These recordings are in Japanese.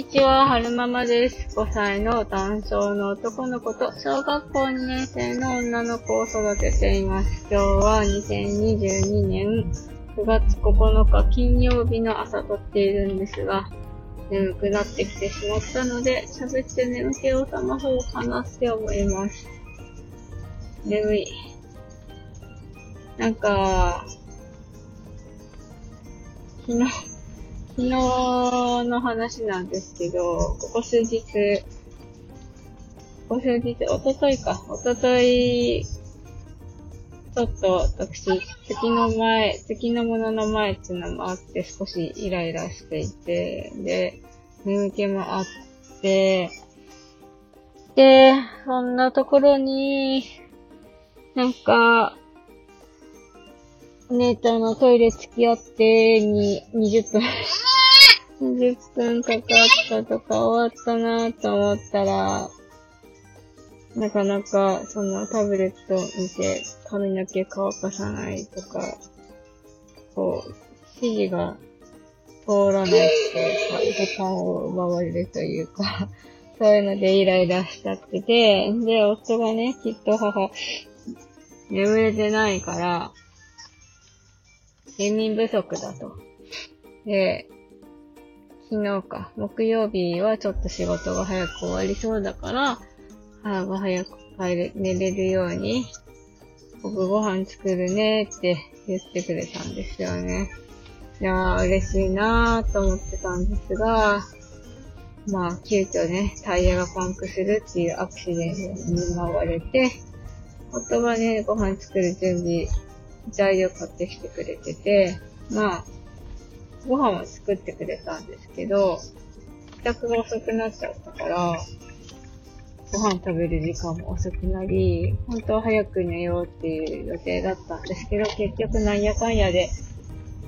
にちは、はるままです。5歳の男性の男の子と小学校2年生の女の子を育てています。今日は2022年9月9日金曜日の朝撮っているんですが、眠くなってきてしまったので、喋って眠気を覚まそうかなって思います。眠い。なんか、昨日、昨日の話なんですけど、ここ数日、ここ数日、おとといか、おととい、ちょっと私、月の前、月のものの前っていうのもあって少しイライラしていて、で、眠気もあって、で、そんなところに、なんか、お姉ちゃんのトイレ付き合ってに20分、20分かかったとか終わったなと思ったら、なかなかそのタブレットを見て髪の毛乾かさないとか、こう、指示が通らないというか、時間を奪われるというか、そういうのでイライラしちゃってて、で、夫がね、きっと母、眠れてないから、睡眠不足だと。で、昨日か、木曜日はちょっと仕事が早く終わりそうだから、母が早く帰れ、寝れるように、僕ご飯作るねって言ってくれたんですよね。いやー、嬉しいなーと思ってたんですが、まあ、急遽ね、タイヤがパンクするっていうアクシデントに見舞われて、夫がね、ご飯作る準備、材料買ってきてくれてて、まあ、ご飯は作ってくれたんですけど、帰宅が遅くなっちゃったから、ご飯食べる時間も遅くなり、本当は早く寝ようっていう予定だったんですけど、結局なんやかんやで、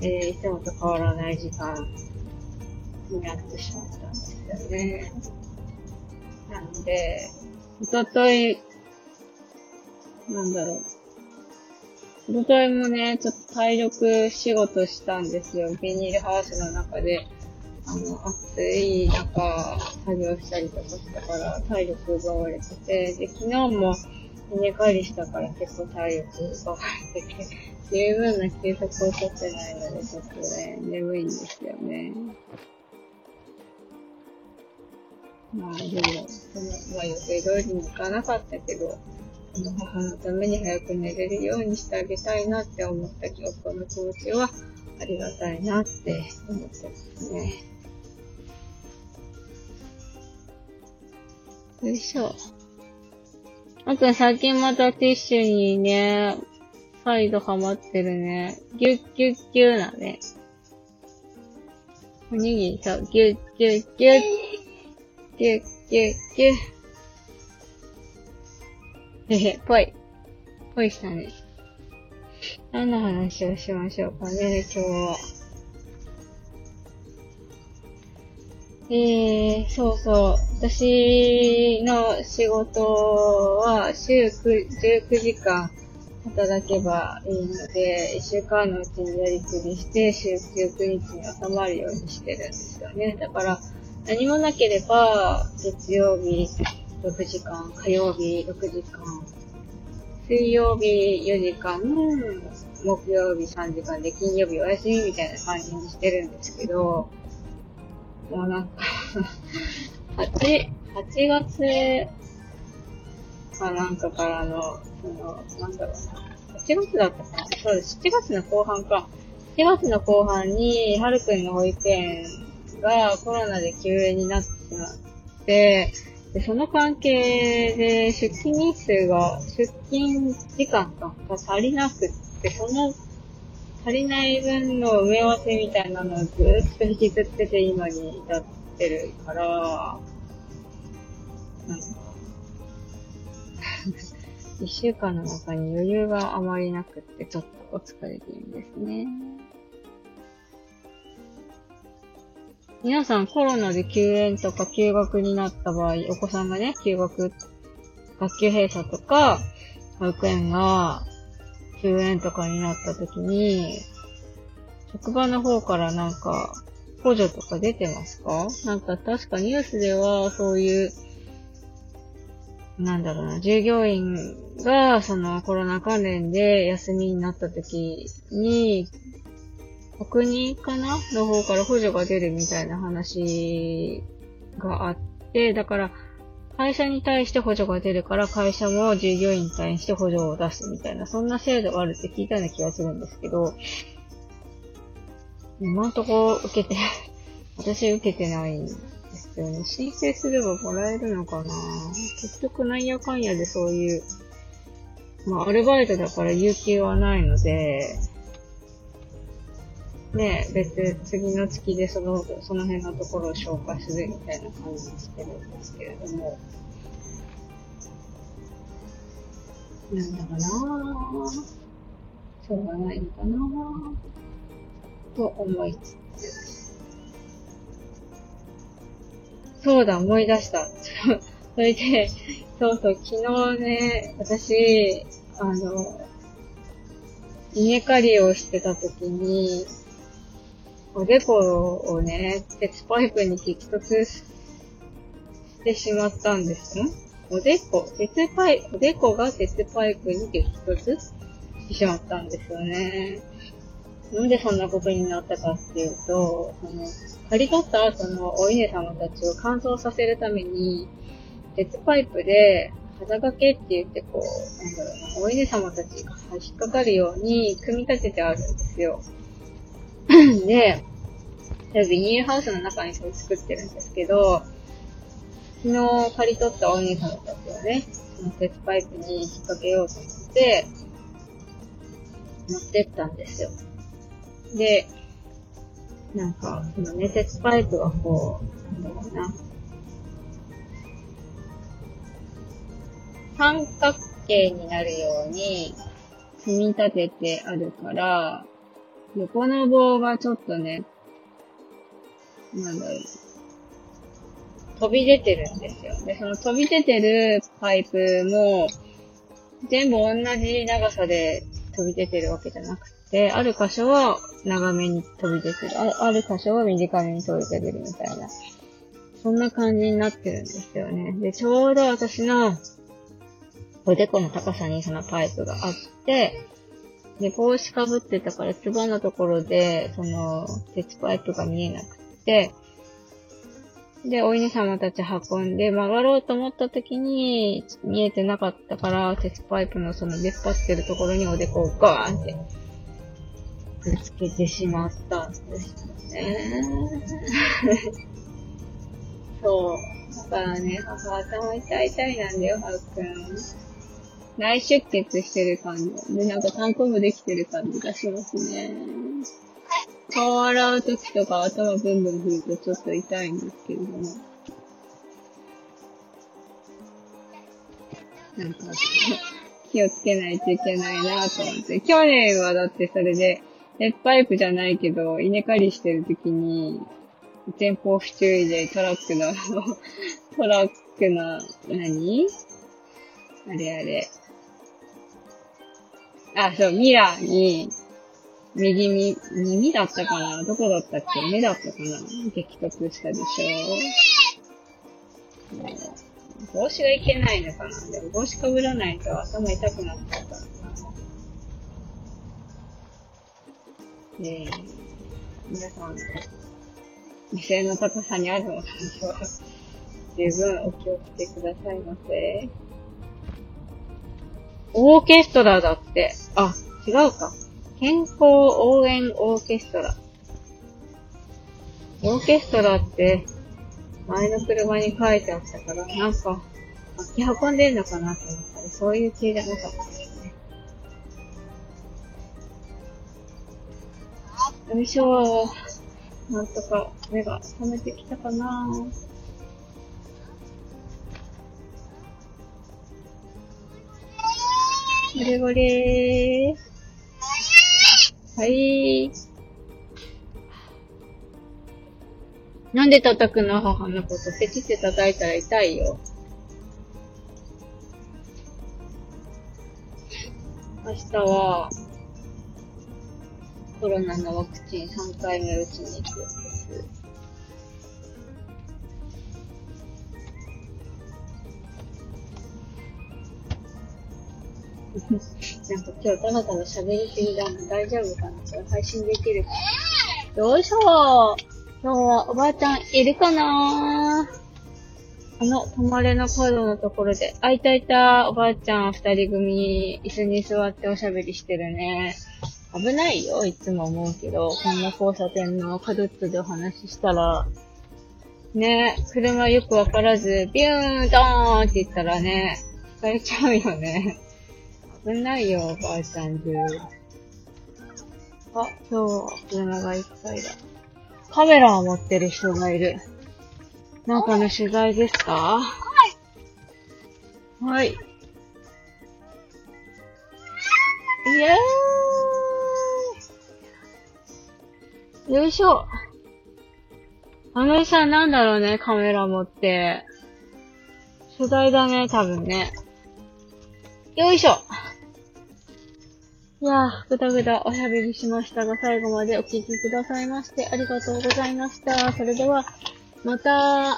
えー、いつもと変わらない時間になってしまったんですよね。なんで、おととい、なんだろう。おとといもね、ちょっと体力仕事したんですよ。ビニールハウスの中で、あの、暑い中、作業したりとかしたから、体力奪われてて、で、昨日も稲刈りしたから結構体力奪われてて、十分な休息を取ってないので、ちょっとね、眠いんですよね。まあ、でも、その、まあ予定通りにいかなかったけど、の母のために早く寝れるようにしてあげたいなって思った今日この気持ちはありがたいなって思ってますね。よいしょ。あと最近またティッシュにね、再度ハマってるね。ギュッギュッギューなね。おにぎりそう、ギュッギュッギュッ。ギュッギュッギュッ。へへ、ぽい。ぽいしたね。何の話をしましょうかね、今日は。えー、そうそう。私の仕事は週 9, 19時間働けばいいので、1週間のうちにやりくりして、週19日に収まるようにしてるんですよね。だから、何もなければ、月曜日6時間、火曜日6時間、水曜日4時間、木曜日3時間で金曜日お休みみたいな感じにしてるんですけど、もうなんか8、8月かなんかからの、その、なんだろうな、8月だったかなそうです、7月の後半か。7月の後半に、はるくんの保育園がコロナで休園になってしまって、で、その関係で出勤日数が、出勤時間が足りなくって、その足りない分の埋め合わせみたいなのをずっと引きずってて今に至ってるから、なんか、一週間の中に余裕があまりなくってちょっとお疲れ気味ですね。皆さんコロナで休園とか休学になった場合、お子さんがね、休学、学級閉鎖とか、保育園が休園とかになった時に、職場の方からなんか、補助とか出てますか？なんか確かニュースではそういう、なんだろうな、従業員がそのコロナ関連で休みになった時に、国かなの方から補助が出るみたいな話があって、だから、会社に対して補助が出るから、会社も従業員に対して補助を出すみたいな、そんな制度があるって聞いたような気がするんですけど、今んとこ受けて、私受けてないんですよね。申請すればもらえるのかな結局なんやかんやでそういう、まあアルバイトだから有給はないので、ね、別、次の月でその、その辺のところを消化するみたいな感じにしてるんですけれども。なんだかなぁ。しょうがないのかなぁ。と思いつつ。そうだ、思い出した。それで、そうそう、昨日ね、私、あの、稲刈りをしてた時に、おでこをね、鉄パイプに激突してしまったんですよ。おでこ、鉄パイ、おでこが鉄パイプに激突してしまったんですよね。なんでそんなことになったかっていうと、その、刈り取った後のお稲様たちを乾燥させるために、鉄パイプで肌掛けって言ってこう、なんだろうな、お稲様たちが引っかかるように組み立ててあるんですよ。で、ビニールハウスの中にそれ作ってるんですけど、昨日借り取ったお兄さんのたちをね、その鉄パイプに引っ掛けようと思って、持ってったんですよ。で、なんか、そのね、鉄パイプがこう、なんだろうな、三角形になるように組み立ててあるから、横の棒がちょっとね、なんだろう。飛び出てるんですよ。で、その飛び出てるパイプも、全部同じ長さで飛び出てるわけじゃなくて、ある箇所は長めに飛び出てる。あある箇所は短めに飛び出てるみたいな。そんな感じになってるんですよね。で、ちょうど私のおでこの高さにそのパイプがあって、で、帽子かぶってたから、つばのところで、その、鉄パイプが見えなくて、で、お犬様たち運んで曲がろうと思った時に、見えてなかったから、鉄パイプのその出っ張ってるところにおでこをガーンって、ぶつけてしまったんですね。そう。だからね、母頭痛い痛いなんだよ、はるくん。内出血してる感じ。で、なんかタンコもできてる感じがしますね。顔洗うときとか頭ブンブン振るとちょっと痛いんですけれども。なんか、気をつけないといけないなと思って。去年はだってそれで、鉄パイプじゃないけど、稲刈りしてるときに、前方不注意でトラックの、トラックの何、あれあれ、あ、そう、ミラーに、右み、耳だったかなどこだったっけ目だったかな激突したでしょ帽子がいけないのかなでも帽子かぶらないと頭痛くなっちゃうからな。ねえ、皆さん、目線の高さにあるので十分お気をつけくださいませ。オーケストラだって。あ、違うか。健康応援オーケストラ。オーケストラって、前の車に書いてあったから、なんか、巻き運んでんのかなと思ったら、そういう系じゃなかったですね。よいしょーなんとか目が覚めてきたかなゴレゴレー。はい。なんで叩くの？母のこと。ペチって叩いたら痛いよ。明日は、コロナのワクチン3回目打ちに行くんです。なんか今日ただただ喋りすぎだな。大丈夫かな？これ配信できるかな？よいしょ今日はおばあちゃんいるかな？あの、泊まれの角のところで、あ、いたいた、おばあちゃん二人組、椅子に座っておしゃべりしてるね。危ないよ、いつも思うけど、こんな交差点の角っつでお話ししたら、ね、車よくわからず、ビューン、ドーンって言ったらね、疲れちゃうよね。危ないよ、おばあちゃん中。あ、今日は車がいっぱいだ。カメラを持ってる人がいる。なんかの取材ですか？はい。イエーイよいしょ。あのさんなんだろうね、カメラ持って。取材だね、多分ね。よいしょ。いやー、ぐだぐだおしゃべりしましたが、最後までお聴きくださいまして、ありがとうございました。それでは、また、